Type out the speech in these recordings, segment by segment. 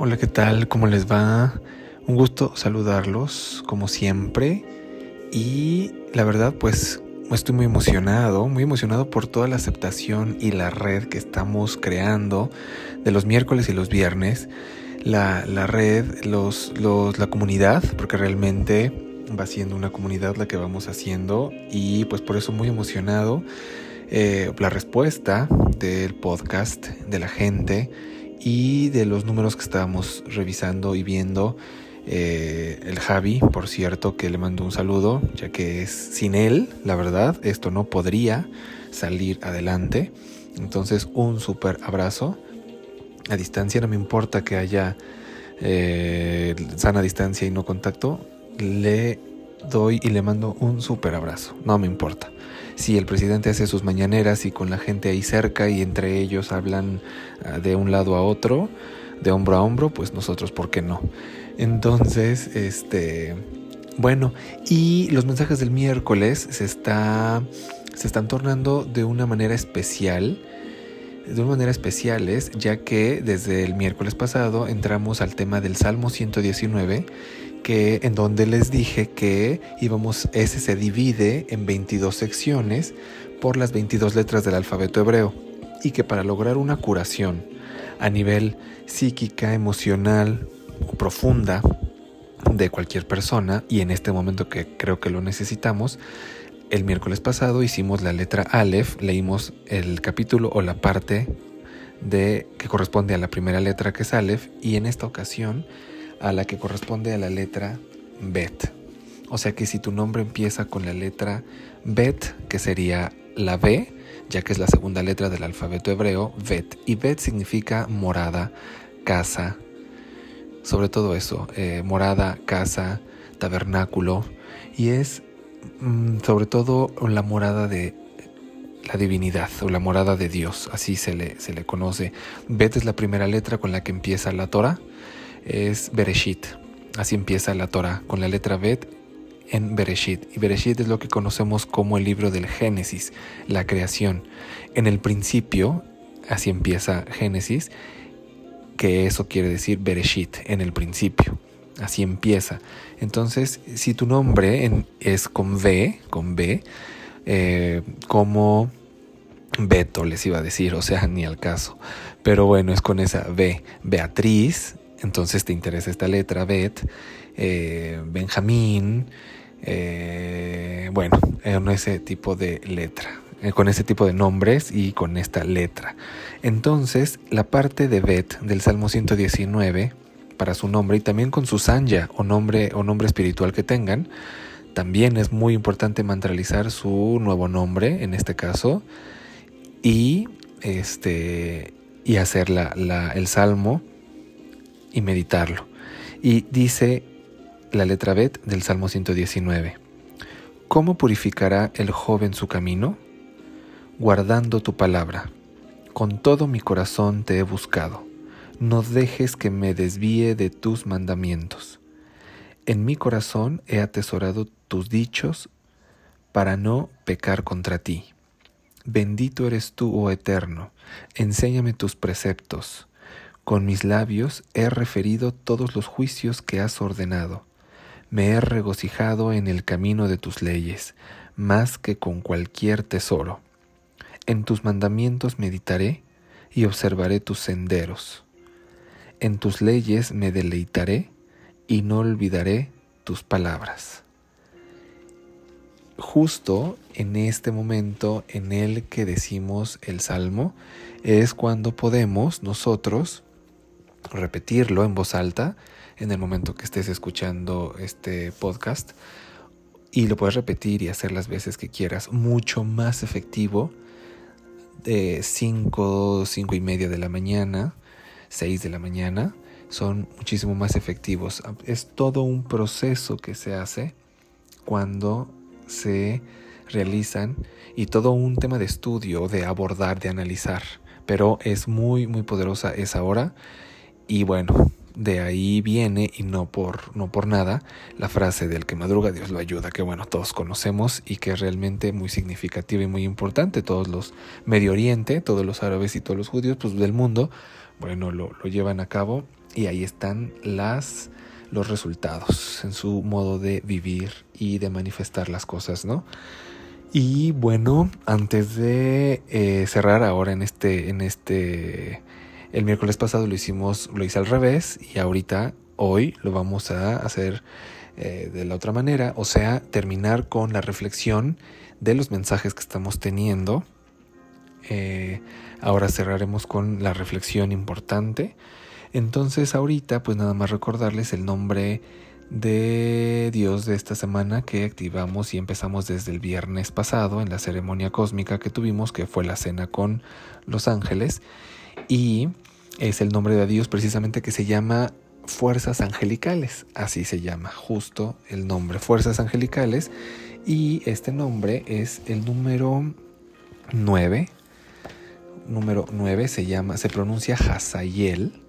Hola, ¿qué tal? ¿Cómo les va? Un gusto saludarlos, como siempre. Y la verdad, pues estoy muy emocionado, muy emocionado por toda la aceptación y la red que estamos creando de los miércoles y los viernes. La, red, los, la comunidad, porque realmente va siendo una comunidad la que vamos haciendo y pues por eso muy emocionado. Eh, la respuesta del podcast, de la gente y de los números que estábamos revisando y viendo. Eh, el Javi, por cierto, que le mando un saludo, ya que sin él, la verdad, esto no podría salir adelante. Entonces, un súper abrazo. A distancia, no me importa que haya eh, sana distancia y no contacto, le doy y le mando un súper abrazo, no me importa si el presidente hace sus mañaneras y con la gente ahí cerca y entre ellos hablan ah, de un lado a otro, de hombro a hombro, pues nosotros, ¿por qué no? Entonces, este, bueno, y los mensajes del miércoles se está, se están tornando de una manera especial de una manera especiales, ya que desde el miércoles pasado entramos al tema del Salmo 119 que en donde les dije que íbamos, ese se divide en 22 secciones por las 22 letras del alfabeto hebreo y que para lograr una curación a nivel psíquica, emocional o profunda de cualquier persona y en este momento que creo que lo necesitamos, el miércoles pasado hicimos la letra Aleph, leímos el capítulo o la parte de que corresponde a la primera letra que es Aleph y en esta ocasión a la que corresponde a la letra Bet. O sea que si tu nombre empieza con la letra Bet, que sería la B, ya que es la segunda letra del alfabeto hebreo, Bet. Y Bet significa morada, casa, sobre todo eso, eh, morada, casa, tabernáculo, y es mm, sobre todo la morada de la divinidad o la morada de Dios, así se le, se le conoce. Bet es la primera letra con la que empieza la Torah es Bereshit. Así empieza la Torah, con la letra Bet en Bereshit. Y Bereshit es lo que conocemos como el libro del Génesis, la creación. En el principio, así empieza Génesis, que eso quiere decir Bereshit, en el principio. Así empieza. Entonces, si tu nombre es con V, con B, eh, como Beto les iba a decir, o sea, ni al caso. Pero bueno, es con esa B. Beatriz, entonces te interesa esta letra, Bet, eh, Benjamín, eh, bueno, con ese tipo de letra, eh, con ese tipo de nombres y con esta letra. Entonces, la parte de Bet del Salmo 119, para su nombre y también con su sanya o nombre, o nombre espiritual que tengan, también es muy importante mantralizar su nuevo nombre, en este caso, y, este, y hacer la, el salmo y meditarlo. Y dice la letra Bet del Salmo 119. ¿Cómo purificará el joven su camino? Guardando tu palabra. Con todo mi corazón te he buscado. No dejes que me desvíe de tus mandamientos. En mi corazón he atesorado tus dichos para no pecar contra ti. Bendito eres tú, oh Eterno, enséñame tus preceptos. Con mis labios he referido todos los juicios que has ordenado. Me he regocijado en el camino de tus leyes, más que con cualquier tesoro. En tus mandamientos meditaré y observaré tus senderos. En tus leyes me deleitaré y no olvidaré tus palabras. Justo en este momento en el que decimos el salmo es cuando podemos nosotros repetirlo en voz alta en el momento que estés escuchando este podcast. Y lo puedes repetir y hacer las veces que quieras, mucho más efectivo de 5, 5 y media de la mañana, 6 de la mañana, son muchísimo más efectivos. Es todo un proceso que se hace cuando se realizan y todo un tema de estudio, de abordar, de analizar, pero es muy, muy poderosa esa hora y bueno, de ahí viene, y no por, no por nada, la frase del que madruga Dios lo ayuda, que bueno, todos conocemos y que es realmente muy significativa y muy importante. Todos los Medio Oriente, todos los árabes y todos los judíos pues, del mundo, bueno, lo, lo llevan a cabo y ahí están las los resultados en su modo de vivir y de manifestar las cosas, ¿no? Y bueno, antes de eh, cerrar ahora en este, en este, el miércoles pasado lo hicimos, lo hice al revés y ahorita, hoy, lo vamos a hacer eh, de la otra manera, o sea, terminar con la reflexión de los mensajes que estamos teniendo. Eh, ahora cerraremos con la reflexión importante. Entonces ahorita pues nada más recordarles el nombre de Dios de esta semana que activamos y empezamos desde el viernes pasado en la ceremonia cósmica que tuvimos, que fue la cena con los ángeles. Y es el nombre de Dios precisamente que se llama fuerzas angelicales, así se llama justo el nombre, fuerzas angelicales. Y este nombre es el número 9. Número 9 se llama, se pronuncia Hazayel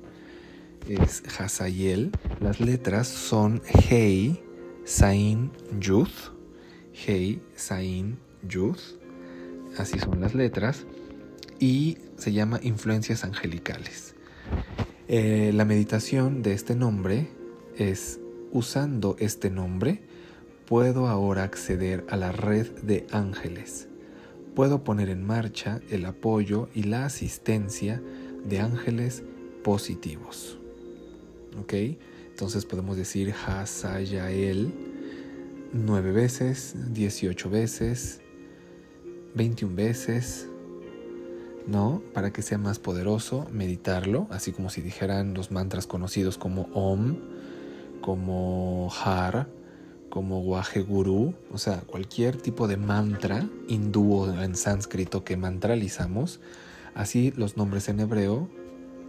es Hazayel. Las letras son Hei, Sain, Yud. Hei, Sain, Yud. Así son las letras. Y se llama Influencias Angelicales. Eh, la meditación de este nombre es, usando este nombre, puedo ahora acceder a la red de ángeles. Puedo poner en marcha el apoyo y la asistencia de ángeles positivos. ¿ok? Entonces podemos decir Hasayael nueve veces, 18 veces, 21 veces, ¿no? Para que sea más poderoso, meditarlo, así como si dijeran los mantras conocidos como Om, como Har, como Waje Guru, o sea, cualquier tipo de mantra hindú en sánscrito que mantralizamos, así los nombres en hebreo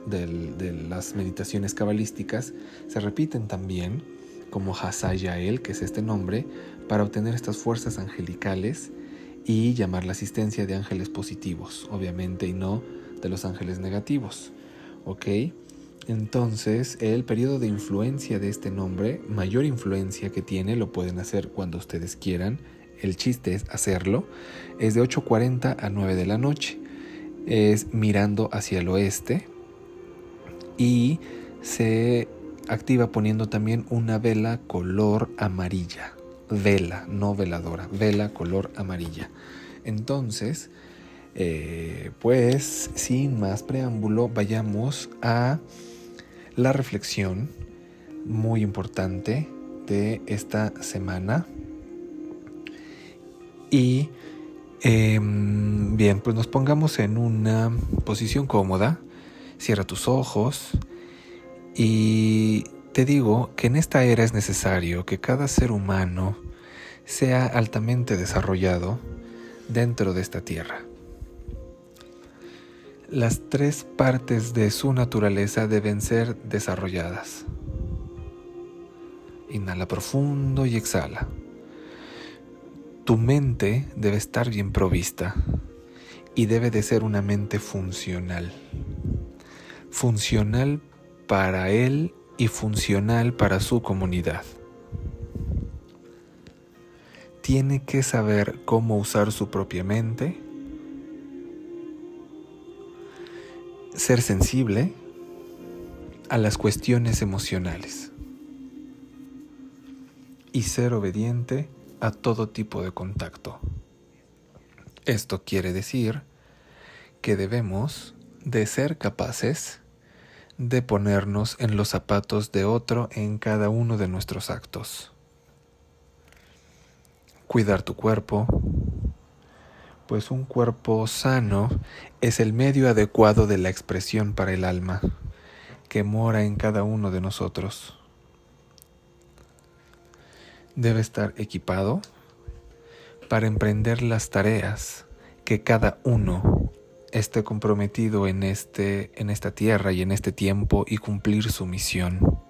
de las meditaciones cabalísticas se repiten también como Hasayael, que es este nombre, para obtener estas fuerzas angelicales y llamar la asistencia de ángeles positivos, obviamente, y no de los ángeles negativos. ¿Ok? Entonces, el periodo de influencia de este nombre, mayor influencia que tiene, lo pueden hacer cuando ustedes quieran. El chiste es hacerlo. Es de 8.40 a 9 de la noche. Es mirando hacia el oeste, y se activa poniendo también una vela color amarilla. Vela, no veladora, vela color amarilla. Entonces, eh, pues sin más preámbulo, vayamos a la reflexión muy importante de esta semana. Y em, bien, pues nos pongamos en una posición cómoda Cierra tus ojos y te digo que en esta era es necesario que cada ser humano sea altamente desarrollado dentro de esta tierra. Las tres partes de su naturaleza deben ser desarrolladas. Inhala profundo y exhala. Tu mente debe estar bien provista y debe de ser una mente funcional funcional para él y funcional para su comunidad. Tiene que saber cómo usar su propia mente, ser sensible a las cuestiones emocionales y ser obediente a todo tipo de contacto. Esto quiere decir que debemos de ser capaces de ponernos en los zapatos de otro en cada uno de nuestros actos. Cuidar tu cuerpo, pues un cuerpo sano es el medio adecuado de la expresión para el alma que mora en cada uno de nosotros. Debe estar equipado para emprender las tareas que cada uno esté comprometido en, este, en esta tierra y en este tiempo y cumplir su misión.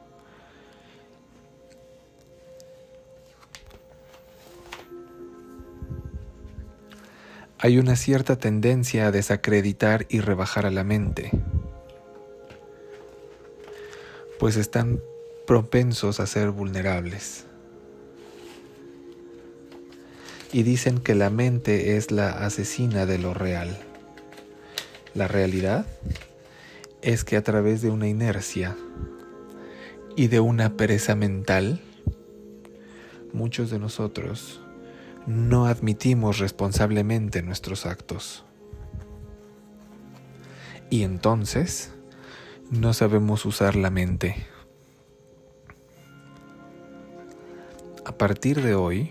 Hay una cierta tendencia a desacreditar y rebajar a la mente, pues están propensos a ser vulnerables. Y dicen que la mente es la asesina de lo real. La realidad es que a través de una inercia y de una pereza mental, muchos de nosotros no admitimos responsablemente nuestros actos. Y entonces no sabemos usar la mente. A partir de hoy,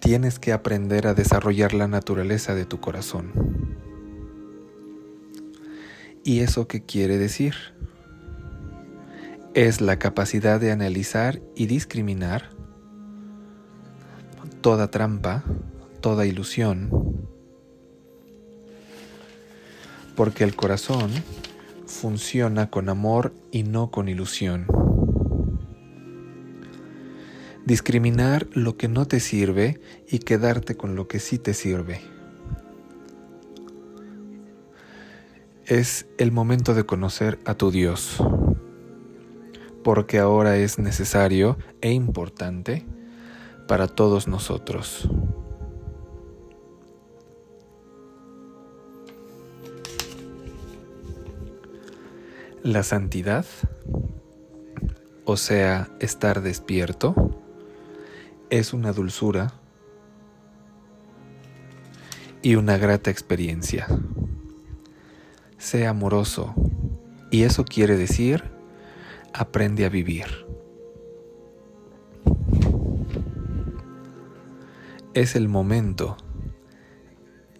tienes que aprender a desarrollar la naturaleza de tu corazón. ¿Y eso qué quiere decir? Es la capacidad de analizar y discriminar toda trampa, toda ilusión, porque el corazón funciona con amor y no con ilusión. Discriminar lo que no te sirve y quedarte con lo que sí te sirve. Es el momento de conocer a tu Dios, porque ahora es necesario e importante para todos nosotros. La santidad, o sea, estar despierto, es una dulzura y una grata experiencia. Sea amoroso, y eso quiere decir, aprende a vivir. es el momento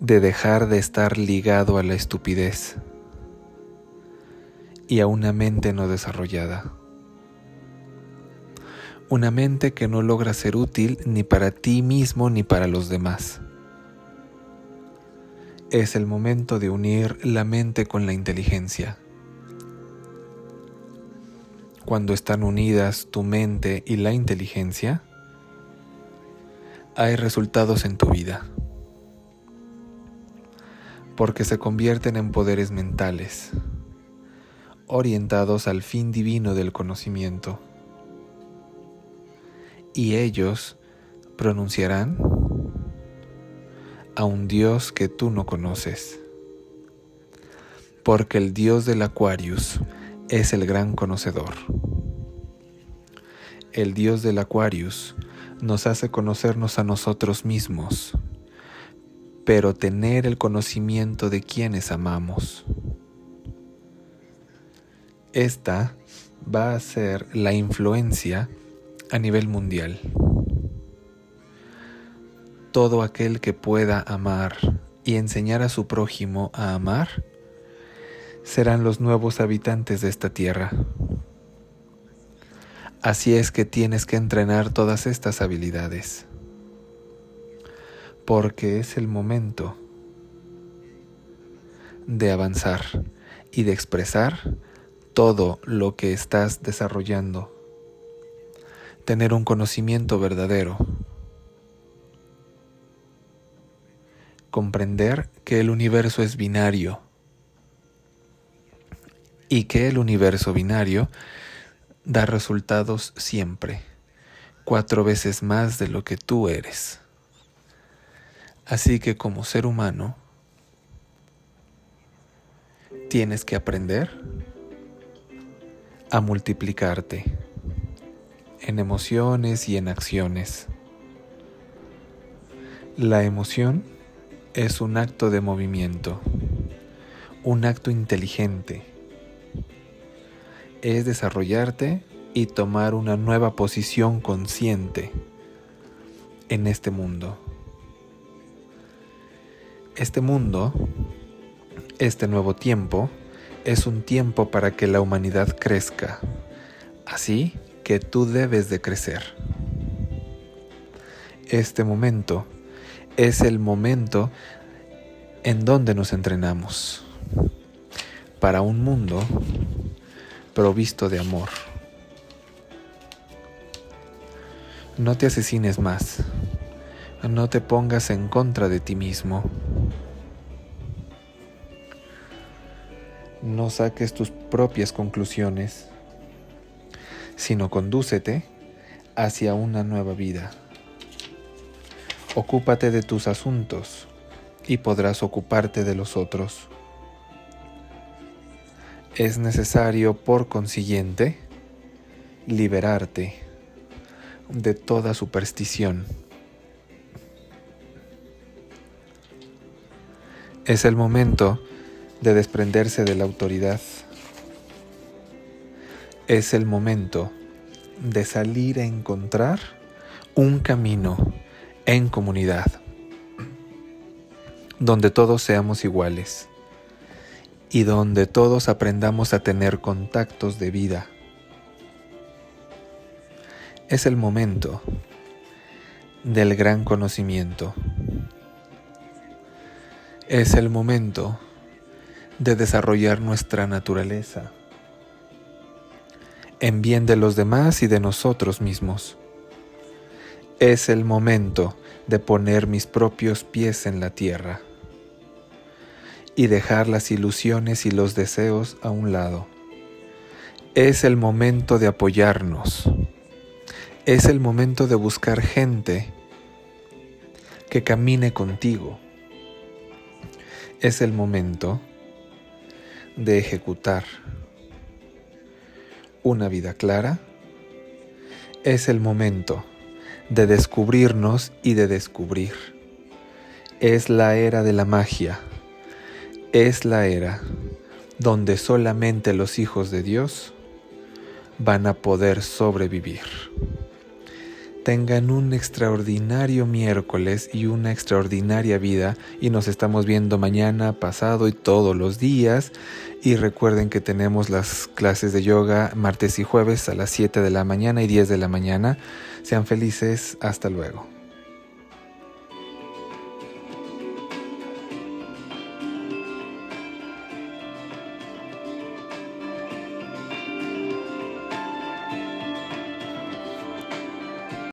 de dejar de estar ligado a la estupidez y a una mente no desarrollada. Una mente que no logra ser útil ni para ti mismo ni para los demás. Es el momento de unir la mente con la inteligencia. Cuando están unidas tu mente y la inteligencia, hay resultados en tu vida, porque se convierten en poderes mentales, orientados al fin divino del conocimiento, y ellos pronunciarán a un Dios que tú no conoces, porque el Dios del Aquarius es el gran conocedor. El Dios del Aquarius nos hace conocernos a nosotros mismos, pero tener el conocimiento de quienes amamos. Esta va a ser la influencia a nivel mundial. Todo aquel que pueda amar y enseñar a su prójimo a amar serán los nuevos habitantes de esta tierra. Así es que tienes que entrenar todas estas habilidades, porque es el momento de avanzar y de expresar todo lo que estás desarrollando, tener un conocimiento verdadero, comprender que el universo es binario y que el universo binario da resultados siempre, cuatro veces más de lo que tú eres. Así que como ser humano, tienes que aprender a multiplicarte en emociones y en acciones. La emoción es un acto de movimiento, un acto inteligente es desarrollarte y tomar una nueva posición consciente en este mundo. Este mundo, este nuevo tiempo, es un tiempo para que la humanidad crezca, así que tú debes de crecer. Este momento es el momento en donde nos entrenamos para un mundo provisto de amor. No te asesines más. No te pongas en contra de ti mismo. No saques tus propias conclusiones, sino condúcete hacia una nueva vida. Ocúpate de tus asuntos y podrás ocuparte de los otros. Es necesario, por consiguiente, liberarte de toda superstición. Es el momento de desprenderse de la autoridad. Es el momento de salir a encontrar un camino en comunidad, donde todos seamos iguales y donde todos aprendamos a tener contactos de vida. Es el momento del gran conocimiento. Es el momento de desarrollar nuestra naturaleza en bien de los demás y de nosotros mismos. Es el momento de poner mis propios pies en la tierra y dejar las ilusiones y los deseos a un lado. Es el momento de apoyarnos. Es el momento de buscar gente que camine contigo. Es el momento de ejecutar una vida clara, es el momento de descubrirnos y de descubrir. Es la era de la magia, es la era donde solamente los hijos de Dios van a poder sobrevivir tengan un extraordinario miércoles y una extraordinaria vida y nos estamos viendo mañana, pasado y todos los días. Y recuerden que tenemos las clases de yoga martes y jueves a las 7 de la mañana y 10 de la mañana. Sean felices, hasta luego.